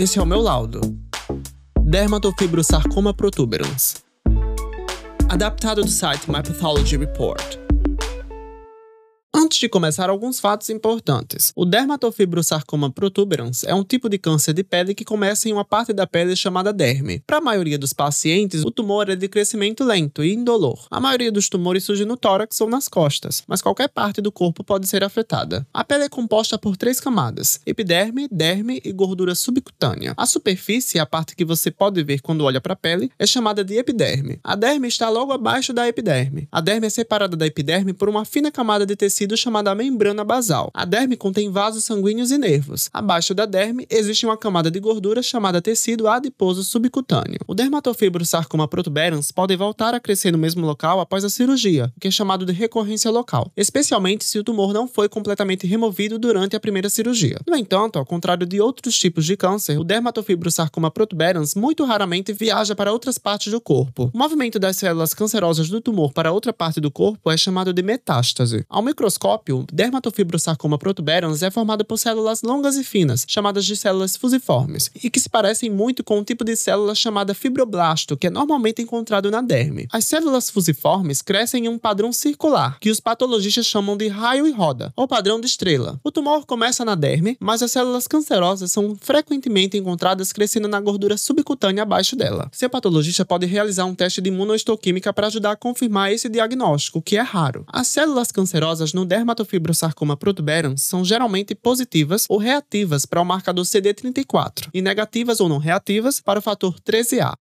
Esse é o meu laudo. Dermatofibrosarcoma protuberans. Adaptado do site My Pathology Report. Antes de começar, alguns fatos importantes. O dermatofibrosarcoma protuberans é um tipo de câncer de pele que começa em uma parte da pele chamada derme. Para a maioria dos pacientes, o tumor é de crescimento lento e indolor. A maioria dos tumores surge no tórax ou nas costas, mas qualquer parte do corpo pode ser afetada. A pele é composta por três camadas: epiderme, derme e gordura subcutânea. A superfície, a parte que você pode ver quando olha para a pele, é chamada de epiderme. A derme está logo abaixo da epiderme. A derme é separada da epiderme por uma fina camada de tecido chamada membrana basal. A derme contém vasos sanguíneos e nervos. Abaixo da derme existe uma camada de gordura chamada tecido adiposo subcutâneo. O dermatofibrosarcoma protuberans pode voltar a crescer no mesmo local após a cirurgia, o que é chamado de recorrência local, especialmente se o tumor não foi completamente removido durante a primeira cirurgia. No entanto, ao contrário de outros tipos de câncer, o dermatofibrosarcoma protuberans muito raramente viaja para outras partes do corpo. O movimento das células cancerosas do tumor para outra parte do corpo é chamado de metástase. Ao microscópio microscópio, dermatofibrosarcoma protuberans é formado por células longas e finas, chamadas de células fusiformes, e que se parecem muito com um tipo de célula chamada fibroblasto, que é normalmente encontrado na derme. As células fusiformes crescem em um padrão circular, que os patologistas chamam de raio e roda, ou padrão de estrela. O tumor começa na derme, mas as células cancerosas são frequentemente encontradas crescendo na gordura subcutânea abaixo dela. Seu patologista pode realizar um teste de imunohistoquímica para ajudar a confirmar esse diagnóstico, que é raro. As células cancerosas no dermatofibrosarcoma protuberans são geralmente positivas ou reativas para o marcador CD34 e negativas ou não reativas para o fator 13A.